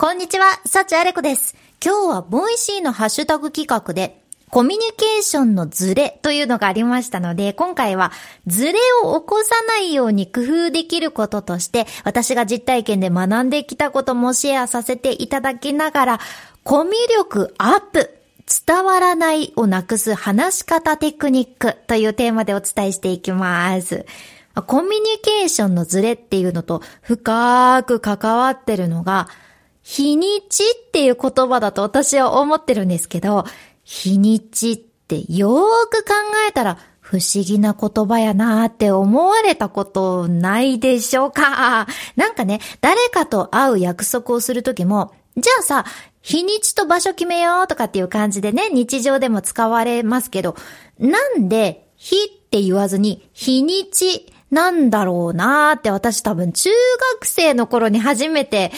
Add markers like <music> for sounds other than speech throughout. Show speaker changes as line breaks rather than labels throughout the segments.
こんにちは、幸あれ子です。今日は Voicy のハッシュタグ企画で、コミュニケーションのズレというのがありましたので、今回はズレを起こさないように工夫できることとして、私が実体験で学んできたこともシェアさせていただきながら、コミュ力アップ伝わらないをなくす話し方テクニックというテーマでお伝えしていきます。コミュニケーションのズレっていうのと深く関わってるのが、日にちっていう言葉だと私は思ってるんですけど、日にちってよーく考えたら不思議な言葉やなーって思われたことないでしょうか？なんかね、誰かと会う約束をするときも、じゃあさ、日にちと場所決めようとかっていう感じでね、日常でも使われますけど、なんで、日って言わずに、日にちなんだろうなーって私多分中学生の頃に初めて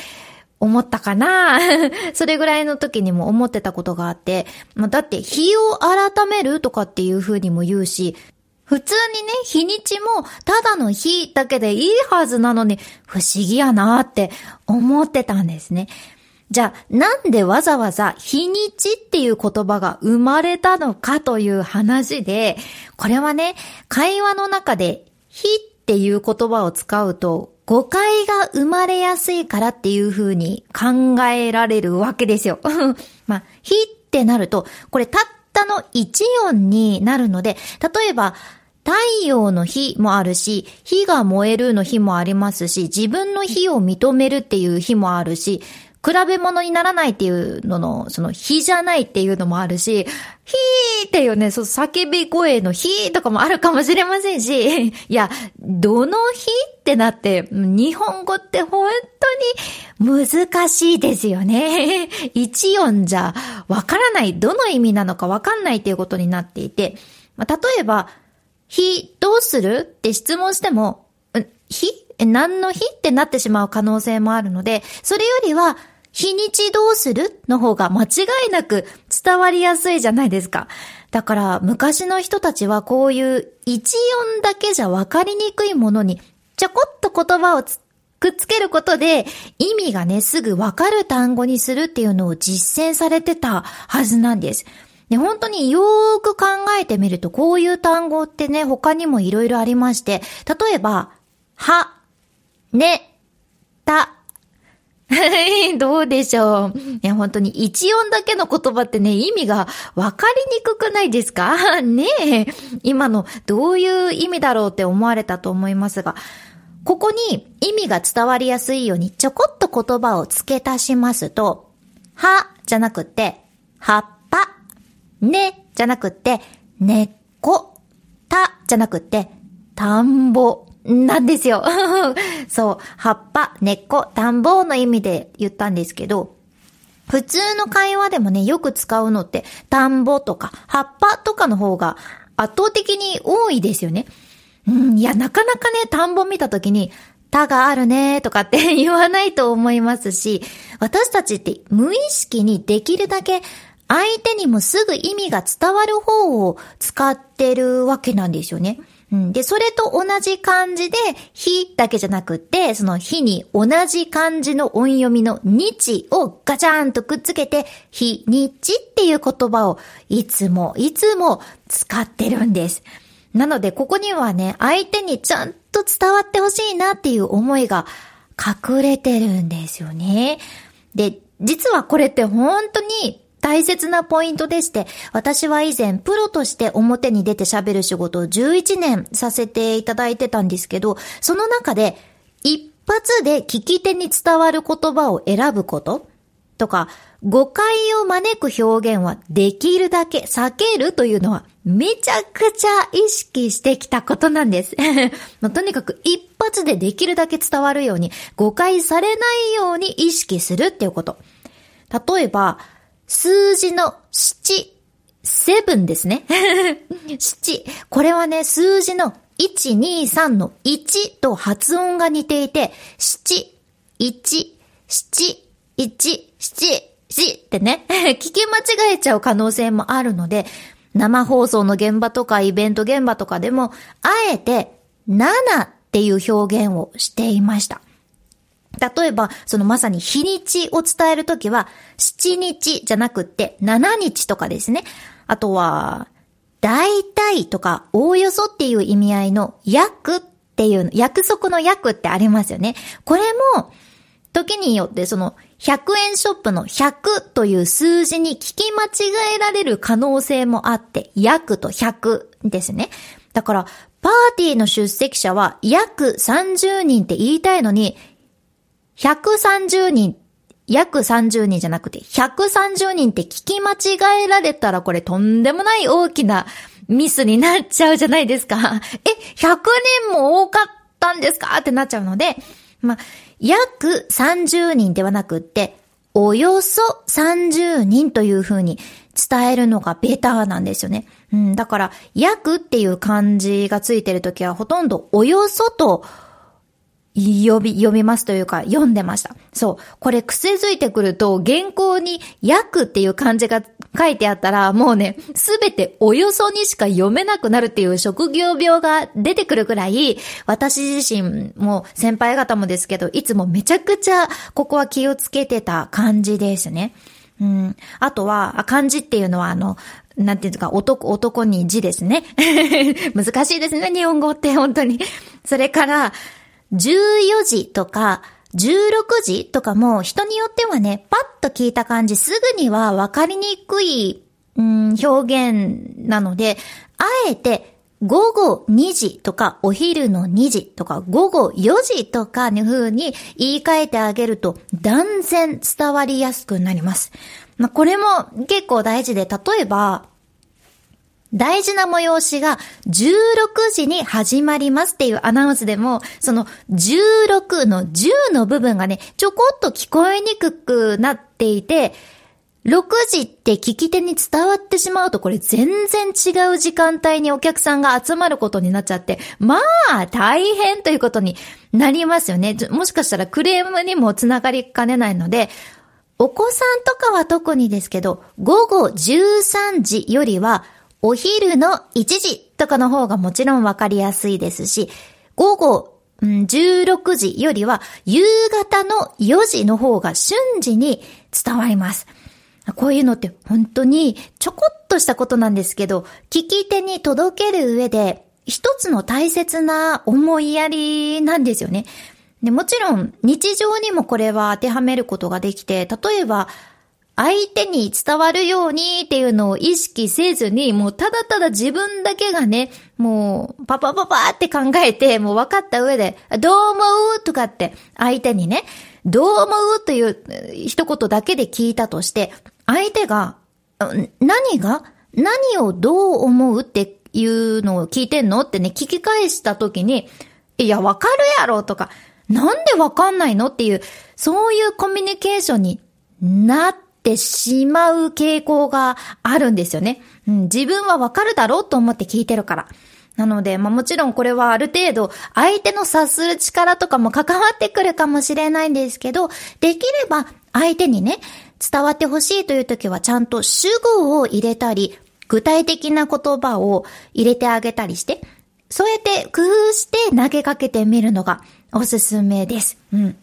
思ったかな？<laughs> それぐらいの時にも思ってたことがあって、まあ、だって日を改めるとかっていう風にも言うし、普通にね、日にちもただの日だけでいいはずなのに不思議やなって思ってたんですね。じゃあ、なんでわざわざ日にちっていう言葉が生まれたのかという話で、これはね、会話の中で日っていう言葉を使うと誤解が生まれやすいからっていう風に考えられるわけですよ。<laughs> まあ、火ってなると、これたったの一音になるので、例えば、太陽の日もあるし、火が燃えるの日もありますし、自分の火を認めるっていう日もあるし、比べ物にならないっていうのの、その、火じゃないっていうのもあるし、ヒーっていうね、そう、叫び声のヒーとかもあるかもしれませんし、いや、どの日ってなって、日本語って本当に難しいですよね。一音じゃわからない、どの意味なのかわかんないっていうことになっていて、まあ、例えば、日どうするって質問しても、日何の日ってなってしまう可能性もあるので、それよりは、日にちどうするの方が間違いなく伝わりやすいじゃないですか。だから昔の人たちはこういう一音だけじゃ分かりにくいものにちょこっと言葉をくっつけることで意味がねすぐ分かる単語にするっていうのを実践されてたはずなんです。で、本当によーく考えてみるとこういう単語ってね他にもいろいろありまして、例えば、は、ね、た、<laughs> どうでしょう。いや、本当に一音だけの言葉ってね、意味が分かりにくくないですか？<laughs> ねえ。今のどういう意味だろうって思われたと思いますが、ここに意味が伝わりやすいようにちょこっと言葉を付け足しますと、はじゃなくて、葉っぱ、ねじゃなくて、根っこ、たじゃなくて、田んぼ、なんですよ。<laughs> そう、葉っぱ、根っこ、田んぼの意味で言ったんですけど、普通の会話でもね、よく使うのって、田んぼとか、葉っぱとかの方が圧倒的に多いですよね。うん、いや、なかなかね、田んぼ見たときに、田があるねとかって <laughs> 言わないと思いますし、私たちって無意識にできるだけ相手にもすぐ意味が伝わる方を使ってるわけなんですよね。うん、で、それと同じ漢字で、日だけじゃなくて、その日に同じ漢字の音読みの日をガチャンとくっつけて、日、日っていう言葉をいつもいつも使ってるんです。なので、ここにはね、相手にちゃんと伝わってほしいなっていう思いが隠れてるんですよね。で、実はこれって本当に大切なポイントでして、私は以前プロとして表に出て喋る仕事を11年させていただいてたんですけど、その中で一発で聞き手に伝わる言葉を選ぶこととか、誤解を招く表現はできるだけ避けるというのはめちゃくちゃ意識してきたことなんです。<laughs> とにかく一発でできるだけ伝わるように誤解されないように意識するっていうこと。例えば、数字の7、7ですね。7。これはね、数字の1、2、3の1と発音が似ていて、7、1、7、1、7、7ってね、<laughs> 聞き間違えちゃう可能性もあるので、生放送の現場とかイベント現場とかでも、あえて7っていう表現をしていました。例えば、そのまさに日にちを伝えるときは、7日じゃなくって7日とかですね。あとは、大体とか、おおよそっていう意味合いの約っていう、約束の約ってありますよね。これも、時によってその100円ショップの100という数字に聞き間違えられる可能性もあって、約と100ですね。だから、パーティーの出席者は約30人って言いたいのに、130人、約30人じゃなくて、130人って聞き間違えられたらこれとんでもない大きなミスになっちゃうじゃないですか。<laughs> え、100人も多かったんですか？ってなっちゃうので、ま、約30人ではなくって、およそ30人という風に伝えるのがベターなんですよね。うん、だから、約っていう漢字がついてるときはほとんどおよそと呼び、読みますというか、読んでました。そう。これ癖づいてくると、原稿に、訳っていう漢字が書いてあったら、もうね、すべておよそにしか読めなくなるっていう職業病が出てくるくらい、私自身も先輩方もですけど、いつもめちゃくちゃ、ここは気をつけてた感じですね。うん。あとは、漢字っていうのは、あの、なんていうか、男、男に字ですね。<laughs> 難しいですね、日本語って本当に。それから、14時とか、16時とかも人によってはね、パッと聞いた感じすぐにはわかりにくい、うん、表現なので、あえて午後2時とかお昼の2時とか午後4時とかの風に言い換えてあげると断然伝わりやすくなります。まあ、これも結構大事で、例えば、大事な催しが16時に始まりますっていうアナウンスでも、その16の10の部分がね、ちょこっと聞こえにくくなっていて、6時って聞き手に伝わってしまうとこれ全然違う時間帯にお客さんが集まることになっちゃって、まあ大変ということになりますよね。もしかしたらクレームにもつながりかねないので、お子さんとかは特にですけど、午後13時よりはお昼の1時とかの方がもちろんわかりやすいですし、午後、16時よりは夕方の4時の方が瞬時に伝わります。こういうのって本当にちょこっとしたことなんですけど、聞き手に届ける上で一つの大切な思いやりなんですよね。でもちろん日常にもこれは当てはめることができて、例えば相手に伝わるようにっていうのを意識せずに、もうただただ自分だけがね、もうパパパパって考えて、もう分かった上で、どう思うとかって相手にね、どう思うという一言だけで聞いたとして、相手が、何が何をどう思うっていうのを聞いてんのってね、聞き返した時に、いや、わかるやろとか、なんでわかんないのっていう、そういうコミュニケーションになってってしまう傾向があるんですよね。うん、自分はわかるだろうと思って聞いてるから。なので、まあもちろんこれはある程度相手の察する力とかも関わってくるかもしれないんですけど、できれば相手にね、伝わってほしいという時はちゃんと主語を入れたり、具体的な言葉を入れてあげたりして、そうやって工夫して投げかけてみるのがおすすめです。うん。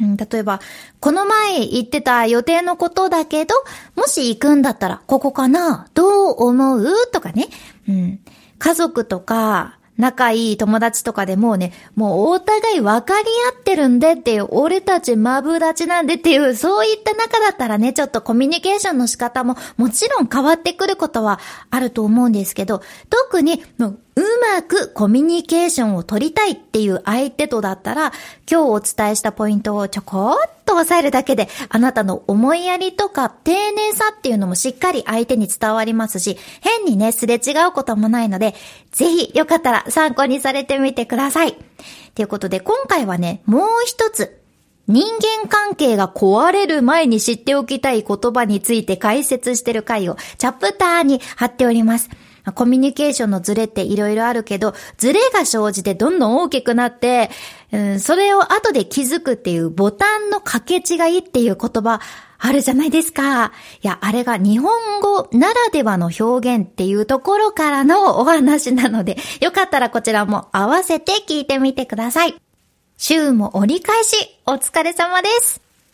うん、例えば、この前言ってた予定のことだけど、もし行くんだったら、ここかな？どう思う？とかね。うん。家族とか、仲いい友達とかでもうね、もうお互い分かり合ってるんでっていう、俺たちマブダチなんでっていう、そういった中だったらね、ちょっとコミュニケーションの仕方ももちろん変わってくることはあると思うんですけど、特にうまくコミュニケーションを取りたいっていう相手とだったら、今日お伝えしたポイントをちょこっと押さえるだけで、あなたの思いやりとか丁寧さっていうのもしっかり相手に伝わりますし、変にね、すれ違うこともないので、ぜひよかったら参考にされてみてください。ということで、今回はね、もう一つ、人間関係が壊れる前に知っておきたい言葉について解説してる回をチャプターに貼っております。コミュニケーションのズレって色々あるけど、ズレが生じてどんどん大きくなって、うん、それを後で気づくっていうボタンの掛け違いっていう言葉あるじゃないですか。いや、あれが日本語ならではの表現っていうところからのお話なので、よかったらこちらも合わせて聞いてみてください。週も折り返し、お疲れ様です。